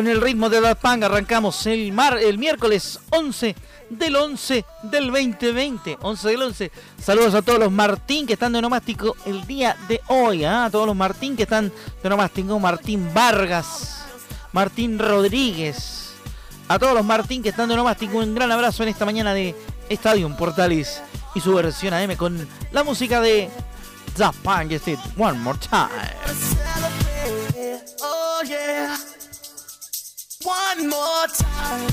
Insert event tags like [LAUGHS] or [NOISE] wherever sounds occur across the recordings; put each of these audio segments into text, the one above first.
Con el ritmo de la Pang arrancamos el, mar, el miércoles 11 del 11 del 2020. 11 del 11. Saludos a todos los Martín que están de nomástico el día de hoy. ¿ah? A todos los Martín que están de nomástico. Martín Vargas, Martín Rodríguez. A todos los Martín que están de nomástico. Un gran abrazo en esta mañana de Estadio Portales y su versión AM con la música de The Punk. One More Time. Oh, one more time.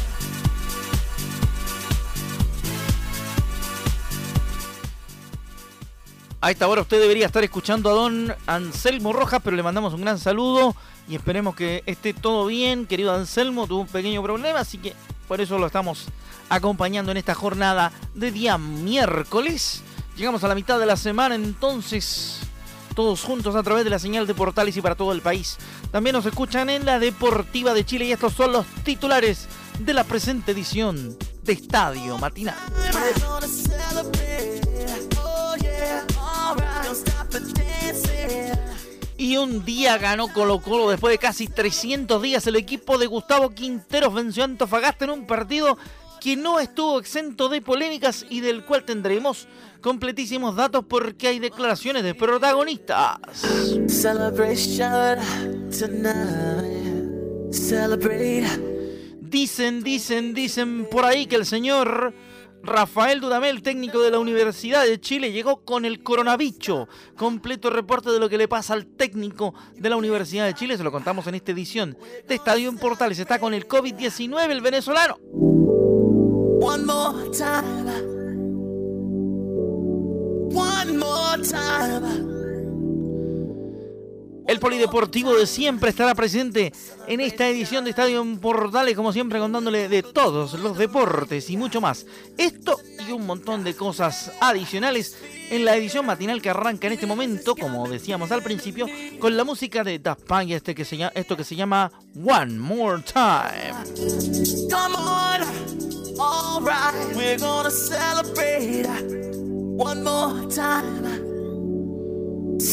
A esta hora usted debería estar escuchando a don Anselmo Rojas, pero le mandamos un gran saludo y esperemos que esté todo bien. Querido Anselmo, tuvo un pequeño problema, así que por eso lo estamos acompañando en esta jornada de día miércoles. Llegamos a la mitad de la semana, entonces todos juntos a través de la señal de Portales y para todo el país. También nos escuchan en la Deportiva de Chile y estos son los titulares de la presente edición de Estadio Matinal. Y un día ganó Colo Colo después de casi 300 días. El equipo de Gustavo Quinteros venció a Antofagasta en un partido que no estuvo exento de polémicas y del cual tendremos completísimos datos porque hay declaraciones de protagonistas. Dicen, dicen, dicen por ahí que el señor Rafael Dudamel, técnico de la Universidad de Chile, llegó con el coronavirus. Completo reporte de lo que le pasa al técnico de la Universidad de Chile. Se lo contamos en esta edición de Estadio en Portales. Está con el COVID-19 el venezolano. One more time. El polideportivo de siempre estará presente en esta edición de Estadio en Portales, como siempre contándole de todos los deportes y mucho más. Esto y un montón de cosas adicionales en la edición matinal que arranca en este momento, como decíamos al principio, con la música de Daft Punk, este que se llama, esto que se llama One More Time. Come on, all right, we're gonna celebrate one more time.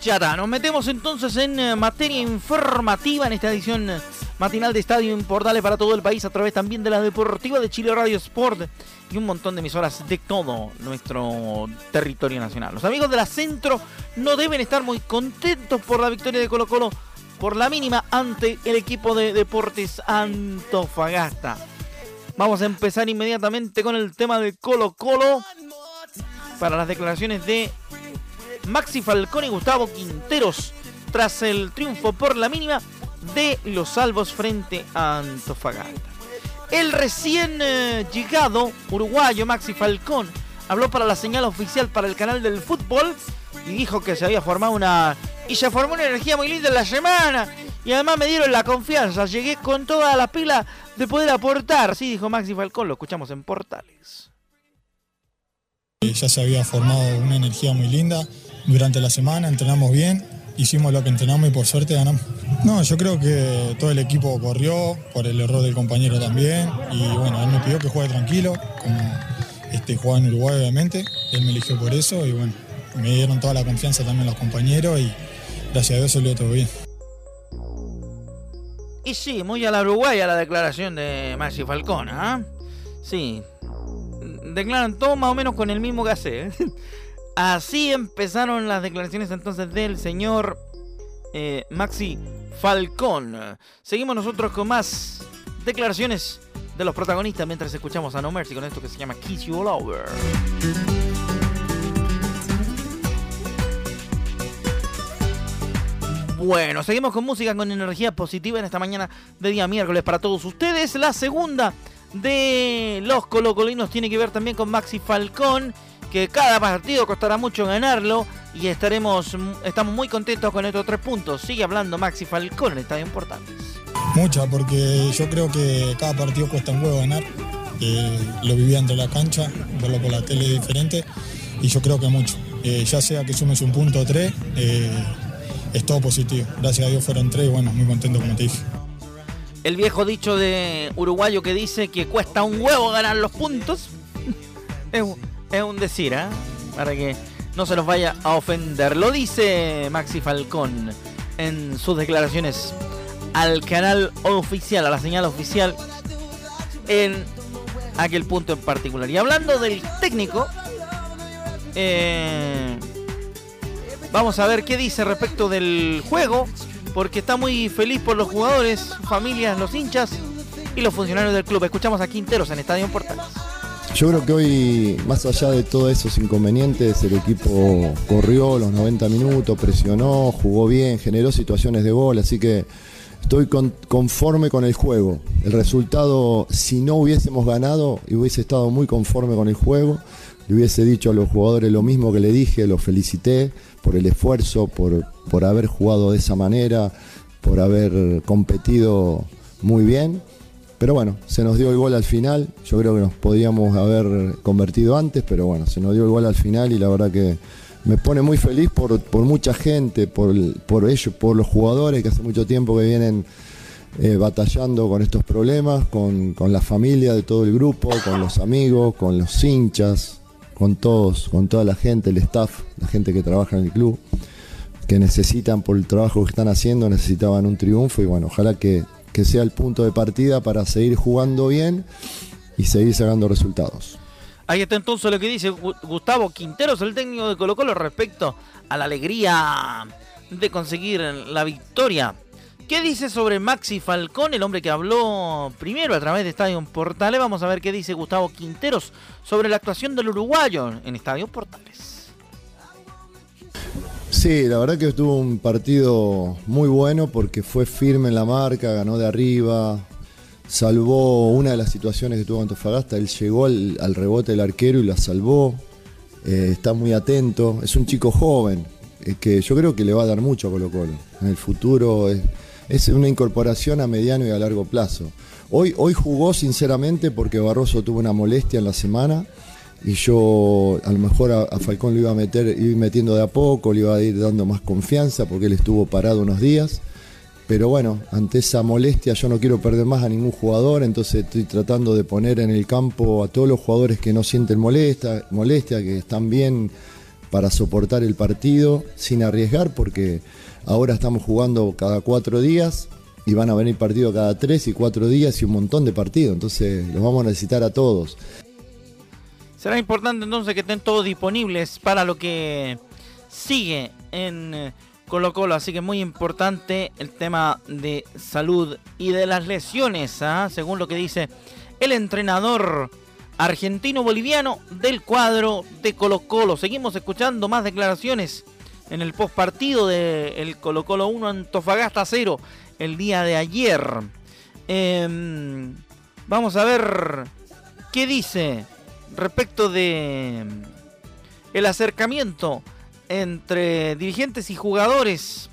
Ya nos metemos entonces en eh, materia informativa en esta edición eh, matinal de Estadio en Portales para todo el país a través también de la Deportiva de Chile Radio Sport y un montón de emisoras de todo nuestro territorio nacional. Los amigos de la Centro no deben estar muy contentos por la victoria de Colo Colo por la mínima ante el equipo de Deportes Antofagasta. Vamos a empezar inmediatamente con el tema de Colo Colo para las declaraciones de Maxi Falcón y Gustavo Quinteros tras el triunfo por la mínima de los salvos frente a Antofagasta. El recién eh, llegado uruguayo Maxi Falcón habló para la señal oficial para el canal del fútbol y dijo que se había formado una... Y se formó una energía muy linda en la semana. Y además me dieron la confianza. Llegué con toda la pila de poder aportar. Sí, dijo Maxi Falcón. Lo escuchamos en Portales. Ya se había formado una energía muy linda. Durante la semana entrenamos bien. Hicimos lo que entrenamos y por suerte ganamos. No, yo creo que todo el equipo corrió por el error del compañero también. Y bueno, él me pidió que juegue tranquilo, como este, jugaba en Uruguay obviamente. Él me eligió por eso y bueno, me dieron toda la confianza también los compañeros y gracias a Dios salió todo bien. Y sí, muy a la Uruguaya la declaración de Maxi Falcón, ¿ah? Sí. Declaran todo más o menos con el mismo que hace. Así empezaron las declaraciones entonces del señor eh, Maxi Falcón. Seguimos nosotros con más declaraciones de los protagonistas mientras escuchamos a No Mercy con esto que se llama Kiss You All Over. Bueno, seguimos con música con energía positiva en esta mañana de día miércoles para todos ustedes. La segunda de los colocolinos tiene que ver también con Maxi Falcón, que cada partido costará mucho ganarlo y estaremos estamos muy contentos con estos tres puntos. Sigue hablando Maxi Falcón en Estadio Importantes. Mucha, porque yo creo que cada partido cuesta un huevo ganar. Eh, lo vivía entre la cancha, verlo por la tele es diferente y yo creo que mucho. Eh, ya sea que sumes un punto o tres, eh, es todo positivo. Gracias a Dios fueron tres y bueno, muy contento como te dije. El viejo dicho de uruguayo que dice que cuesta un huevo ganar los puntos [LAUGHS] es, un decir, ¿eh? Para que no se los vaya a ofender. Lo dice Maxi Falcón en sus declaraciones al canal oficial, a la señal oficial en aquel punto en particular. Y hablando del técnico, eh, Vamos a ver qué dice respecto del juego, porque está muy feliz por los jugadores, familias, los hinchas y los funcionarios del club. Escuchamos a Quinteros en Estadio Portales. Yo creo que hoy, más allá de todos esos inconvenientes, el equipo corrió los 90 minutos, presionó, jugó bien, generó situaciones de gol, así que estoy conforme con el juego. El resultado, si no hubiésemos ganado, hubiese estado muy conforme con el juego. Le hubiese dicho a los jugadores lo mismo que le dije, los felicité por el esfuerzo, por, por haber jugado de esa manera, por haber competido muy bien. Pero bueno, se nos dio el gol al final. Yo creo que nos podíamos haber convertido antes, pero bueno, se nos dio el gol al final y la verdad que me pone muy feliz por, mucha gente, por, por ellos, por los jugadores que hace mucho tiempo que vienen eh, batallando con estos problemas, con, con la familia de todo el grupo, con los amigos, con los hinchas, con todos, con toda la gente, el staff, la gente que trabaja en el club, que necesitan por el trabajo que están haciendo, necesitaban un triunfo y bueno, ojalá que, sea el punto de partida para seguir jugando bien y seguir sacando resultados. Ahí está entonces lo que dice Gustavo Quinteros, el técnico de Colo Colo, respecto a la alegría de conseguir la victoria ¿Qué dice sobre Maxi Falcón, el hombre que habló primero a través de Estadio Portales? Vamos a ver qué dice Gustavo Quinteros sobre la actuación del uruguayo en Estadio Portales. Sí, la verdad que estuvo un partido muy bueno porque fue firme en la marca, ganó de arriba, salvó una de las situaciones que tuvo Antofagasta, él llegó al, rebote del arquero y la salvó, eh, está muy atento, es un chico joven, eh, que yo creo que le va a dar mucho a Colo Colo. En el futuro es una incorporación a mediano y a largo plazo. Hoy, hoy jugó sinceramente porque Barroso tuvo una molestia en la semana y yo a lo mejor a, Falcón lo iba a meter, ir metiendo de a poco, le iba a ir dando más confianza porque él estuvo parado unos días. Pero bueno, ante esa molestia yo no quiero perder más a ningún jugador, entonces estoy tratando de poner en el campo a todos los jugadores que no sienten molestia, molestia que están bien para soportar el partido sin arriesgar porque Ahora estamos jugando cada cuatro días y van a venir partidos cada tres y cuatro días y un montón de partidos. Entonces los vamos a necesitar a todos. Será importante entonces que estén todos disponibles para lo que sigue en Colo Colo, así que muy importante el tema de salud y de las lesiones, ¿ah? según lo que dice el entrenador argentino-boliviano del cuadro de Colo Colo. Seguimos escuchando más declaraciones en el postpartido del Colo Colo 1 Antofagasta 0 el día de ayer. Em, vamos a ver qué dice respecto de el acercamiento entre dirigentes y jugadores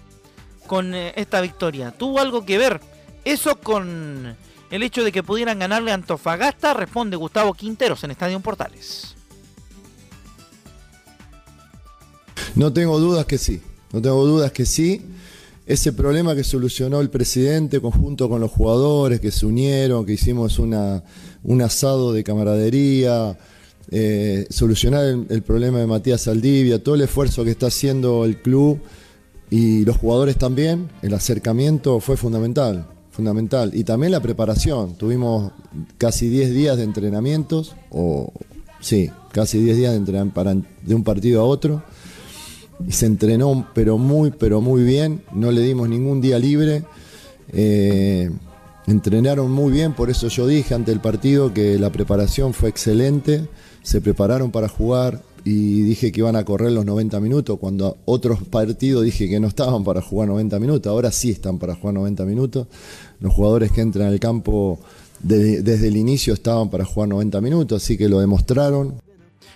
con eh, esta victoria. ¿Tuvo algo que ver eso con el hecho de que pudieran ganarle a Antofagasta? Responde Gustavo Quinteros en Estadio Portales. No tengo dudas que sí, no tengo dudas que sí. Ese problema que solucionó el presidente conjunto con los jugadores que se unieron, que hicimos una, un asado de camaradería, eh, solucionar el, problema de Matías Saldivia, todo el esfuerzo que está haciendo el club y los jugadores también, el acercamiento fue fundamental, fundamental. Y también la preparación, tuvimos casi 10 días de entrenamientos, o sí, casi 10 días de, entrenamiento de un partido a otro. Y se entrenó, pero muy, pero muy bien, no le dimos ningún día libre. Eh, entrenaron muy bien, por eso yo dije ante el partido que la preparación fue excelente se prepararon para jugar y dije que iban a correr los 90 minutos, cuando otros partidos dije que no estaban para jugar 90 minutos, ahora sí están para jugar 90 minutos. Los jugadores que entran al campo desde el inicio estaban para jugar 90 minutos, así que lo demostraron.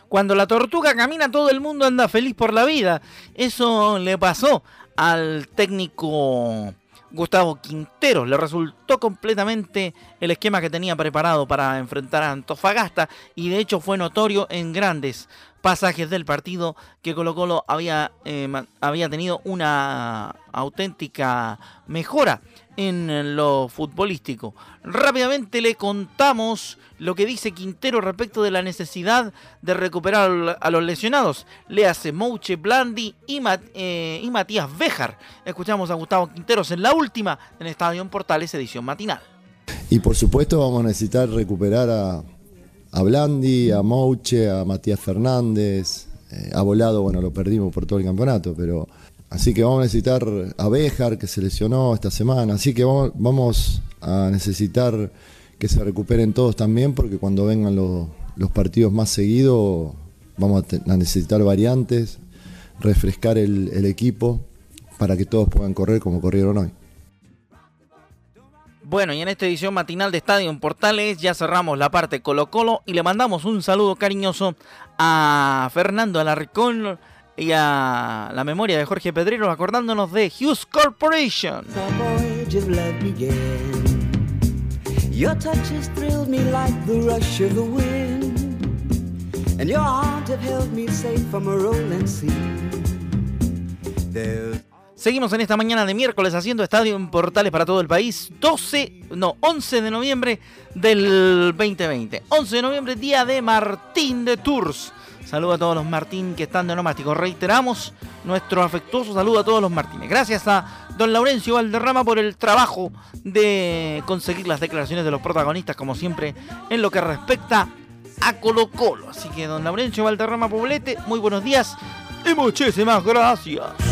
Cuando la tortuga camina todo el mundo anda feliz por la vida. Eso le pasó al técnico Gustavo Quintero. Le resultó completamente el esquema que tenía preparado para enfrentar a Antofagasta y de hecho fue notorio en grandes pasajes del partido que Colo Colo había, eh, había tenido una auténtica mejora en lo futbolístico. Rápidamente le contamos lo que dice Quintero respecto de la necesidad de recuperar a los lesionados. Le hace Mouche Blandi y, eh, Matías Béjar. Escuchamos a Gustavo Quinteros en la última en Estadio Portales edición matinal. Y por supuesto vamos a necesitar recuperar a, a Blandi, a Mouche, a Matías Fernández. Eh, a Volado, bueno, lo perdimos por todo el campeonato, pero Así que vamos a necesitar a Béjar, que se lesionó esta semana. Así que vamos, a necesitar que se recuperen todos también, porque cuando vengan los, partidos más seguidos, vamos a, necesitar variantes, refrescar el, equipo para que todos puedan correr como corrieron hoy. Bueno, y en esta edición matinal de Estadio en Portales ya cerramos la parte Colo Colo y le mandamos un saludo cariñoso a Fernando Alarcón y a la memoria de Jorge Pedrero acordándonos de Hughes Corporation. Seguimos en esta mañana de miércoles haciendo estadio en portales para todo el país. 12, no, 11 de noviembre del 2020. 11 de noviembre, día de Martín de Tours. Saludo a todos los Martín que están de nomástico. Reiteramos nuestro afectuoso saludo a todos los Martínez. Gracias a don Laurencio Valderrama por el trabajo de conseguir las declaraciones de los protagonistas, como siempre, en lo que respecta a Colo Colo. Así que don Laurencio Valderrama Poblete, muy buenos días y muchísimas gracias.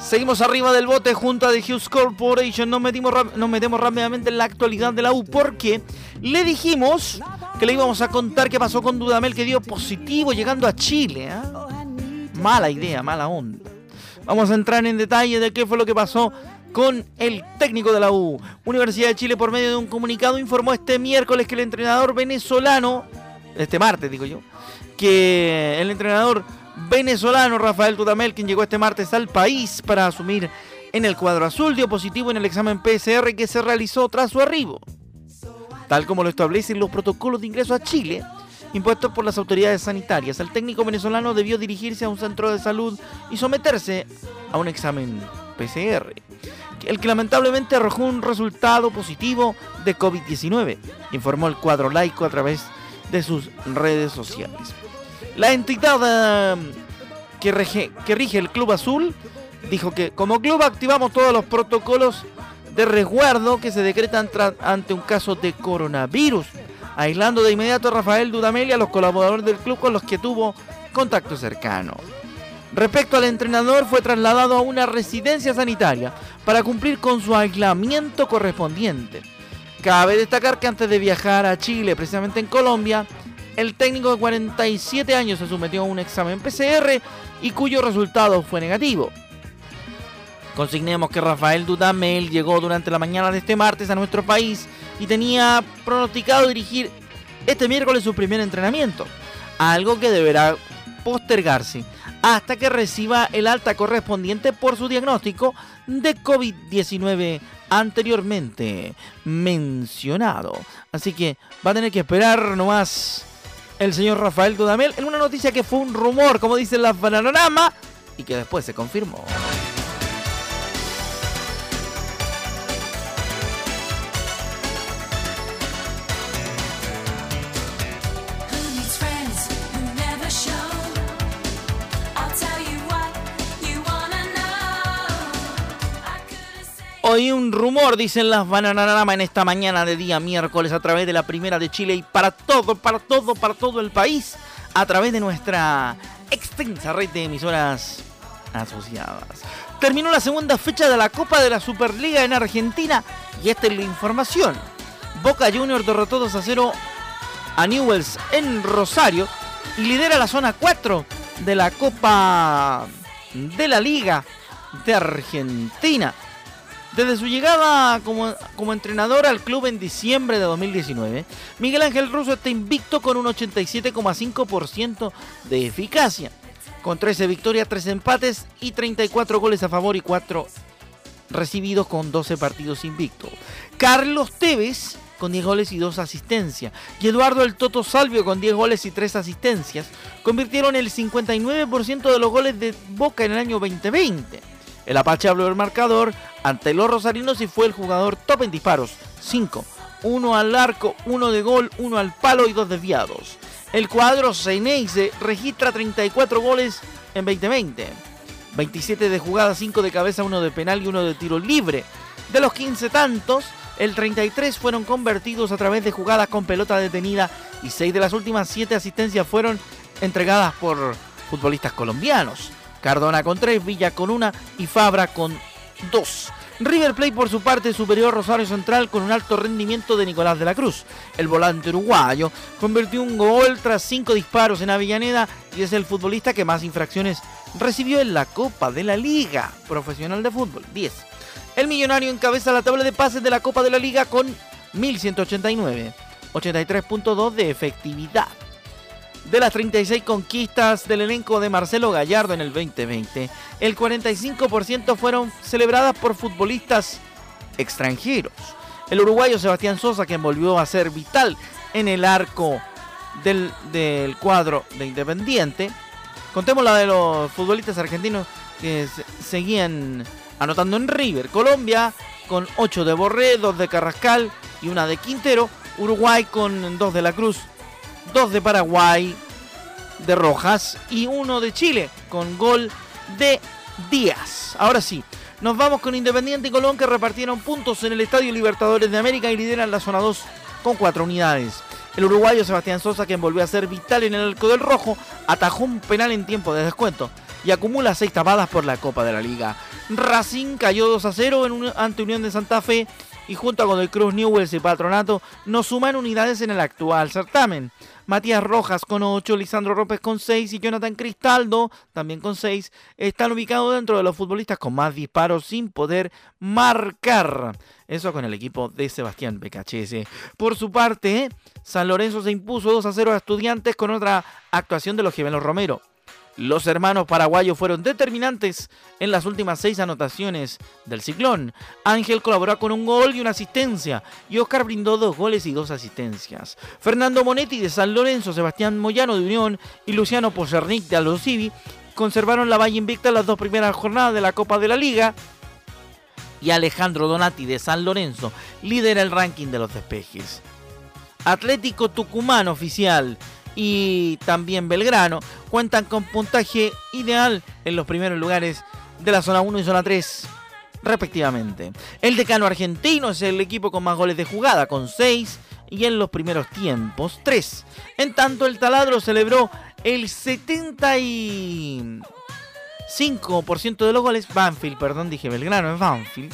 Seguimos arriba del bote junto a The Hughes Corporation. Nos, metimos, nos metemos rápidamente en la actualidad de la U porque le dijimos que le íbamos a contar qué pasó con Dudamel que dio positivo llegando a Chile. ¿ah? Mala idea, mala onda. Vamos a entrar en detalle de qué fue lo que pasó con el técnico de la U. Universidad de Chile por medio de un comunicado informó este miércoles que el entrenador venezolano, este martes digo yo, que el entrenador venezolano Rafael Dudamel, quien llegó este martes al país para asumir en el cuadro azul, dio positivo en el examen PCR que se realizó tras su arribo. Tal como lo establecen los protocolos de ingreso a Chile, impuestos por las autoridades sanitarias, el técnico venezolano debió dirigirse a un centro de salud y someterse a un examen PCR, el que lamentablemente arrojó un resultado positivo de COVID-19, informó el cuadro laico a través de sus redes sociales. La entidad em, que, que rige el Club Azul dijo que como club activamos todos los protocolos de resguardo que se decretan ante un caso de coronavirus, aislando de inmediato a Rafael Dudamel y a los colaboradores del club con los que tuvo contacto cercano. Respecto al entrenador, fue trasladado a una residencia sanitaria para cumplir con su aislamiento correspondiente. Cabe destacar que antes de viajar a Chile, precisamente en Colombia, el técnico de 47 años se sometió a un examen PCR y cuyo resultado fue negativo. Consignemos que Rafael Dudamel llegó durante la mañana de este martes a nuestro país y tenía pronosticado dirigir este miércoles su primer entrenamiento, algo que deberá postergarse hasta que reciba el alta correspondiente por su diagnóstico de COVID-19 anteriormente mencionado. Así que va a tener que esperar nomás el señor Rafael Dudamel en una noticia que fue un rumor, como dice la panorama, y que después se confirmó. Hoy un rumor, dicen las Bananarama en esta mañana de día miércoles a través de la Primera de Chile y para todo, para todo, para todo el país a través de nuestra extensa red de emisoras asociadas. Terminó la segunda fecha de la Copa de la Superliga en Argentina y esta es la información. Boca Juniors derrotó 2 a 0 a Newells en Rosario y lidera la zona 4 de la Copa de la Liga de Argentina. Desde su llegada como, como, entrenador al club en diciembre de 2019, Miguel Ángel Russo está invicto con un 87,5% de eficacia, con 13 victorias, 3 empates y 34 goles a favor y 4 recibidos con 12 partidos invictos. Carlos Tevez con 10 goles y 2 asistencias. Y Eduardo El Toto Salvio con 10 goles y 3 asistencias convirtieron el 59% de los goles de Boca en el año 2020. El Apache habló del marcador ante los rosarinos y fue el jugador top en disparos. 5. Uno al arco, uno de gol, uno al palo y dos desviados. El cuadro Seineise registra 34 goles en 2020. 27 de jugada, 5 de cabeza, 1 de penal y 1 de tiro libre. De los 15 tantos, el 33 fueron convertidos a través de jugadas con pelota detenida y 6 de las últimas 7 asistencias fueron entregadas por futbolistas colombianos. Cardona con 3, Villa con 1 y Fabra con 2. River Plate por su parte superior Rosario Central con un alto rendimiento de Nicolás de la Cruz. El volante uruguayo convirtió un gol tras 5 disparos en Avellaneda y es el futbolista que más infracciones recibió en la Copa de la Liga Profesional de Fútbol, 10. El millonario encabeza la tabla de pases de la Copa de la Liga con 1189, 83.2 de efectividad. De las 36 conquistas del elenco de Marcelo Gallardo en el 2020, el 45% fueron celebradas por futbolistas extranjeros. El uruguayo Sebastián Sosa, quien volvió a ser vital en el arco del, cuadro de Independiente. Contemos la de los futbolistas argentinos que seguían anotando en River. Colombia con 8 de Borré, 2 de Carrascal y una de Quintero. Uruguay con 2 de la Cruz, dos de Paraguay, de Rojas y uno de Chile con gol de Díaz. Ahora sí, nos vamos con Independiente y Colón que repartieron puntos en el Estadio Libertadores de América y lideran la zona 2 con cuatro unidades. El uruguayo Sebastián Sosa, quien volvió a ser vital en el arco del rojo, atajó un penal en tiempo de descuento y acumula seis tapadas por la Copa de la Liga. Racing cayó 2 a 0 en ante Unión de Santa Fe y junto con el Cruz Newells y Patronato nos suman unidades en el actual certamen. Matías Rojas con 8, Lisandro López con 6 y Jonathan Cristaldo también con 6 están ubicados dentro de los futbolistas con más disparos sin poder marcar. Eso con el equipo de Sebastián Becachese. Por su parte, San Lorenzo se impuso 2 a 0 a Estudiantes con otra actuación de los gemelos Romero. Los hermanos paraguayos fueron determinantes en las últimas seis anotaciones del ciclón. Ángel colaboró con un gol y una asistencia, y Oscar brindó dos goles y dos asistencias. Fernando Monetti de San Lorenzo, Sebastián Moyano de Unión y Luciano Posernic de Aldosivi conservaron la valla invicta en las dos primeras jornadas de la Copa de la Liga. Y Alejandro Donati de San Lorenzo lidera el ranking de los despejes. Atlético Tucumán oficial y también Belgrano cuentan con puntaje ideal en los primeros lugares de la zona 1 y zona 3 respectivamente. El decano argentino es el equipo con más goles de jugada, con 6 y en los primeros tiempos 3. En tanto, el taladro celebró el 75% de los goles, Banfield, perdón, dije Belgrano, es Banfield,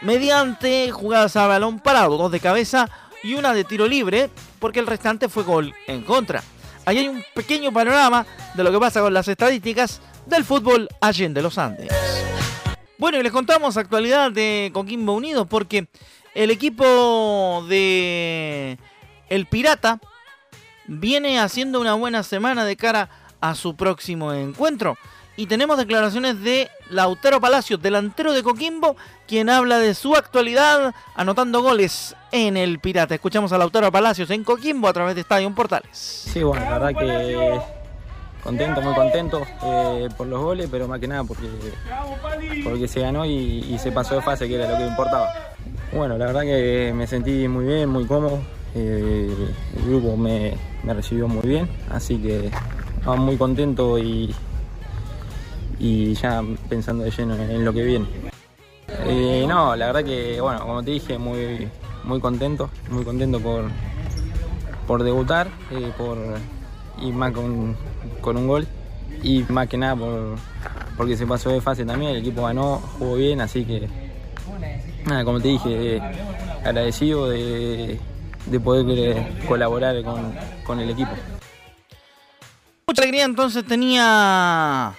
mediante jugadas a balón parado, dos de cabeza y una de tiro libre, porque el restante fue gol en contra. Ahí hay un pequeño panorama de lo que pasa con las estadísticas del fútbol Allende los Andes. Bueno, y les contamos actualidad de Coquimbo Unido porque el equipo de El Pirata viene haciendo una buena semana de cara a su próximo encuentro. Y tenemos declaraciones de Lautaro Palacios, delantero de Coquimbo, quien habla de su actualidad anotando goles en el Pirata. Escuchamos a Lautaro Palacios en Coquimbo a través de Estadio Portales. Sí, bueno, la verdad que contento, muy contento eh, por los goles, pero más que nada porque, porque se ganó y, se pasó de fase, que era lo que importaba. Bueno, la verdad que me sentí muy bien, muy cómodo. Eh, el grupo me, recibió muy bien, así que estaba muy contento y, y ya pensando de lleno en lo que viene. Eh, no, la verdad que, bueno, como te dije, muy, muy contento, muy contento por, por debutar, por, y más con, con un gol y más que nada por, porque se pasó de fase también, el equipo ganó, jugó bien, así que nada, como te dije, agradecido de, poder colaborar con, el equipo. Mucha alegría entonces tenía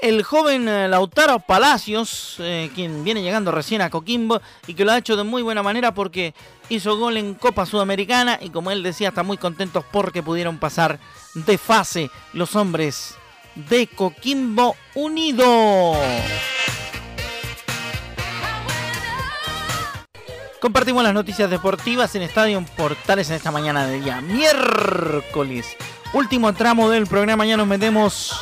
el joven eh, Lautaro Palacios, eh, quien viene llegando recién a Coquimbo y que lo ha hecho de muy buena manera porque hizo gol en Copa Sudamericana y como él decía, está muy contentos porque pudieron pasar de fase los hombres de Coquimbo Unido. Compartimos las noticias deportivas en Estadio Portales en esta mañana de día miércoles. Último tramo del programa, ya nos metemos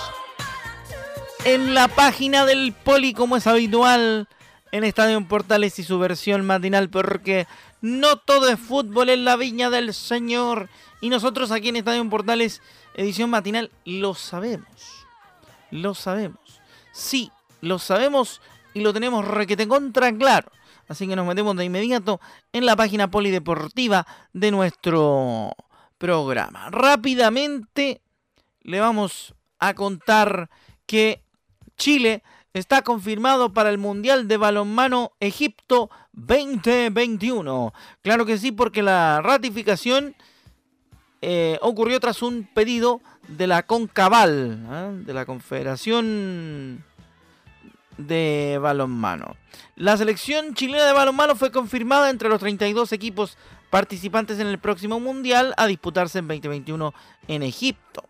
en la página del Poli como es habitual en Estadio Portales y su versión matinal porque no todo es fútbol en la viña del Señor y nosotros aquí en Estadio Portales edición matinal, lo sabemos. Lo sabemos. Sí, lo sabemos y lo tenemos requete contra claro. Así que nos metemos de inmediato en la página polideportiva de nuestro programa. Rápidamente le vamos a contar que Chile está confirmado para el Mundial de Balonmano Egipto 2021. Claro que sí, porque la ratificación eh, ocurrió tras un pedido de la CONCABAL, ¿eh? de la Confederación de Balonmano. La selección chilena de balonmano fue confirmada entre los 32 equipos participantes en el próximo Mundial a disputarse en 2021 en Egipto.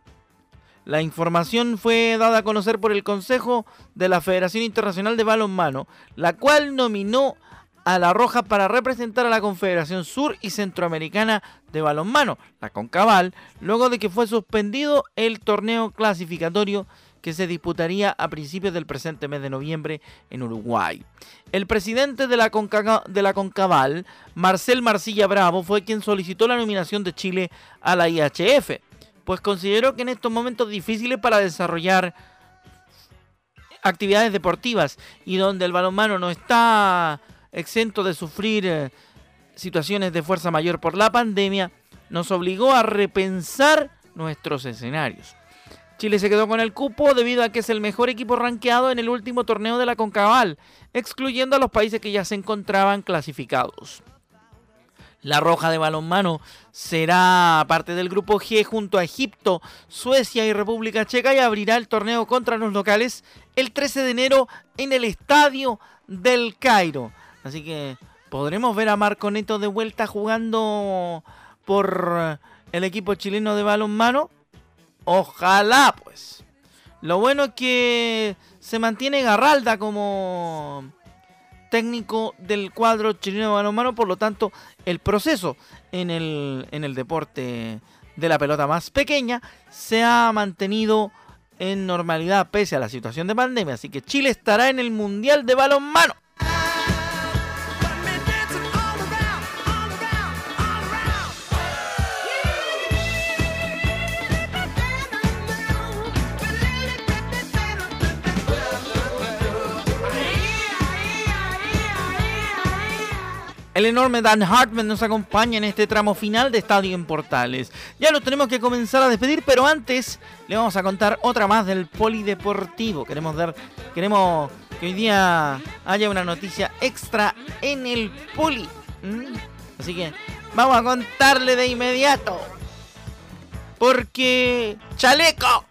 La información fue dada a conocer por el Consejo de la Federación Internacional de Balonmano, la cual nominó a la Roja para representar a la Confederación Sur y Centroamericana de Balonmano, la CONCABAL, luego de que fue suspendido el torneo clasificatorio que se disputaría a principios del presente mes de noviembre en Uruguay. El presidente de la, la CONCABAL, Marcel Marcilla Bravo, fue quien solicitó la nominación de Chile a la IHF, pues consideró que en estos momentos difíciles para desarrollar actividades deportivas y donde el balonmano no está exento de sufrir eh, situaciones de fuerza mayor por la pandemia, nos obligó a repensar nuestros escenarios. Chile se quedó con el cupo debido a que es el mejor equipo rankeado en el último torneo de la CONCABAL, excluyendo a los países que ya se encontraban clasificados. La Roja de Balonmano será parte del grupo G junto a Egipto, Suecia y República Checa y abrirá el torneo contra los locales el 13 de enero en el Estadio del Cairo. Así que podremos ver a Marco Neto de vuelta jugando por el equipo chileno de balonmano. Ojalá, pues. Lo bueno es que se mantiene Garralda como técnico del cuadro chileno de balonmano, por lo tanto, el proceso en el, en el deporte de la pelota más pequeña se ha mantenido en normalidad pese a la situación de pandemia. Así que Chile estará en el Mundial de Balonmano. El enorme Dan Hartman nos acompaña en este tramo final de Estadio en Portales. Ya lo tenemos que comenzar a despedir, pero antes le vamos a contar otra más del polideportivo. Queremos dar, queremos que hoy día haya una noticia extra en el poli. Así que vamos a contarle de inmediato. Porque Chaleco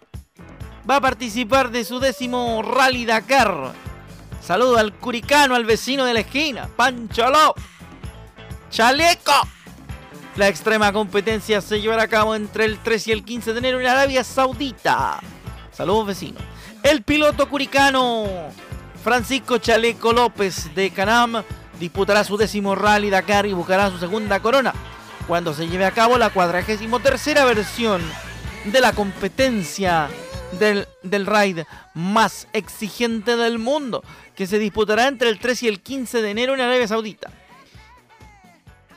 va a participar de su décimo Rally Dakar. Saludo al curicano, al vecino de la esquina, Pancho López. ¡Chaleco! La extrema competencia se llevará a cabo entre el 3 y el 15 de enero en Arabia Saudita. Saludos vecinos. El piloto curicano Francisco Chaleco López de Canam disputará su décimo Rally Dakar y buscará su segunda corona cuando se lleve a cabo la 43 versión de la competencia del, del raid más exigente del mundo, que se disputará entre el 3 y el 15 de enero en Arabia Saudita.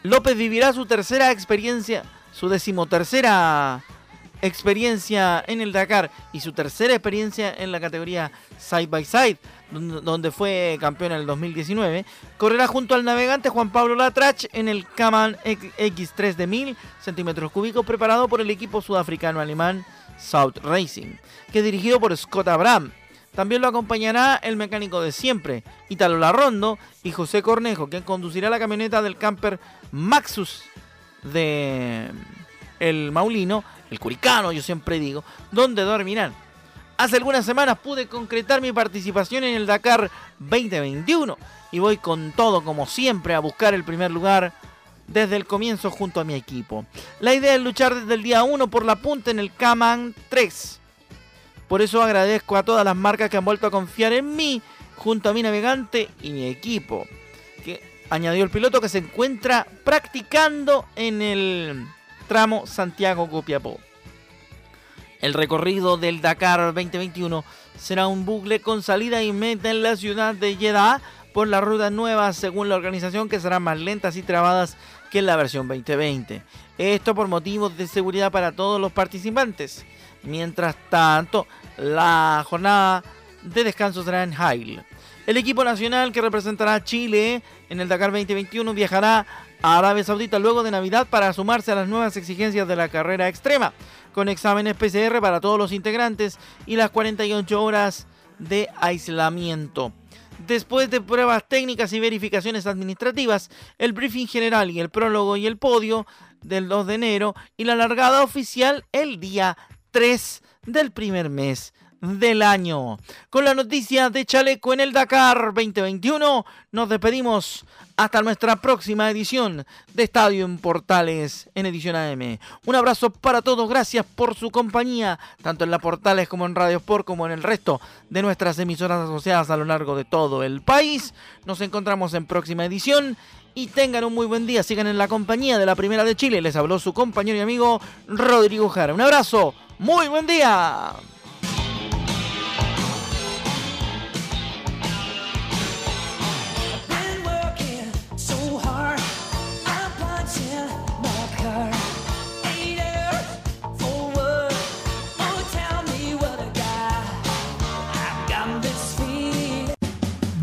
López vivirá su tercera experiencia, su decimotercera experiencia en el Dakar y su tercera experiencia en la categoría Side by Side, donde fue campeón en el 2019. Correrá junto al navegante Juan Pablo Latrach en el Kaman X3 de 1000 centímetros cúbicos preparado por el equipo sudafricano-alemán South Racing, que dirigido por Scott Abraham. También lo acompañará el mecánico de siempre, Italo Larrondo y José Cornejo, quien conducirá la camioneta del camper Maxus de el Maulino, el Curicano, yo siempre digo, donde dormirán. Hace algunas semanas pude concretar mi participación en el Dakar 2021 y voy con todo, como siempre, a buscar el primer lugar desde el comienzo junto a mi equipo. La idea es luchar desde el día 1 por la punta en el Kaman 3 por eso agradezco a todas las marcas que han vuelto a confiar en mí junto a mi navegante y mi equipo. Añadió el piloto que se encuentra practicando en el tramo Santiago-Copiapó. El recorrido del Dakar 2021 será un bucle con salida y meta en la ciudad de Jeddah por las rutas nuevas según la organización que serán más lentas y trabadas que la versión 2020. Esto por motivos de seguridad para todos los participantes. Mientras tanto, la jornada de descanso será en Hail. El equipo nacional que representará a Chile en el Dakar 2021 viajará a Arabia Saudita luego de Navidad para sumarse a las nuevas exigencias de la carrera extrema, con exámenes PCR para todos los integrantes y las 48 horas de aislamiento. Después de pruebas técnicas y verificaciones administrativas, el briefing general y el prólogo y el podio del 2 de enero y la largada oficial el día 3 del primer mes del año. Con la noticia de Chaleco en el Dakar 2021, nos despedimos hasta nuestra próxima edición de Estadio en Portales en edición AM. Un abrazo para todos, gracias por su compañía, tanto en la Portales como en Radio Sport, como en el resto de nuestras emisoras asociadas a lo largo de todo el país. Nos encontramos en próxima edición y tengan un muy buen día. Sigan en la compañía de la Primera de Chile. Les habló su compañero y amigo Rodrigo Jara. Un abrazo, muy buen día.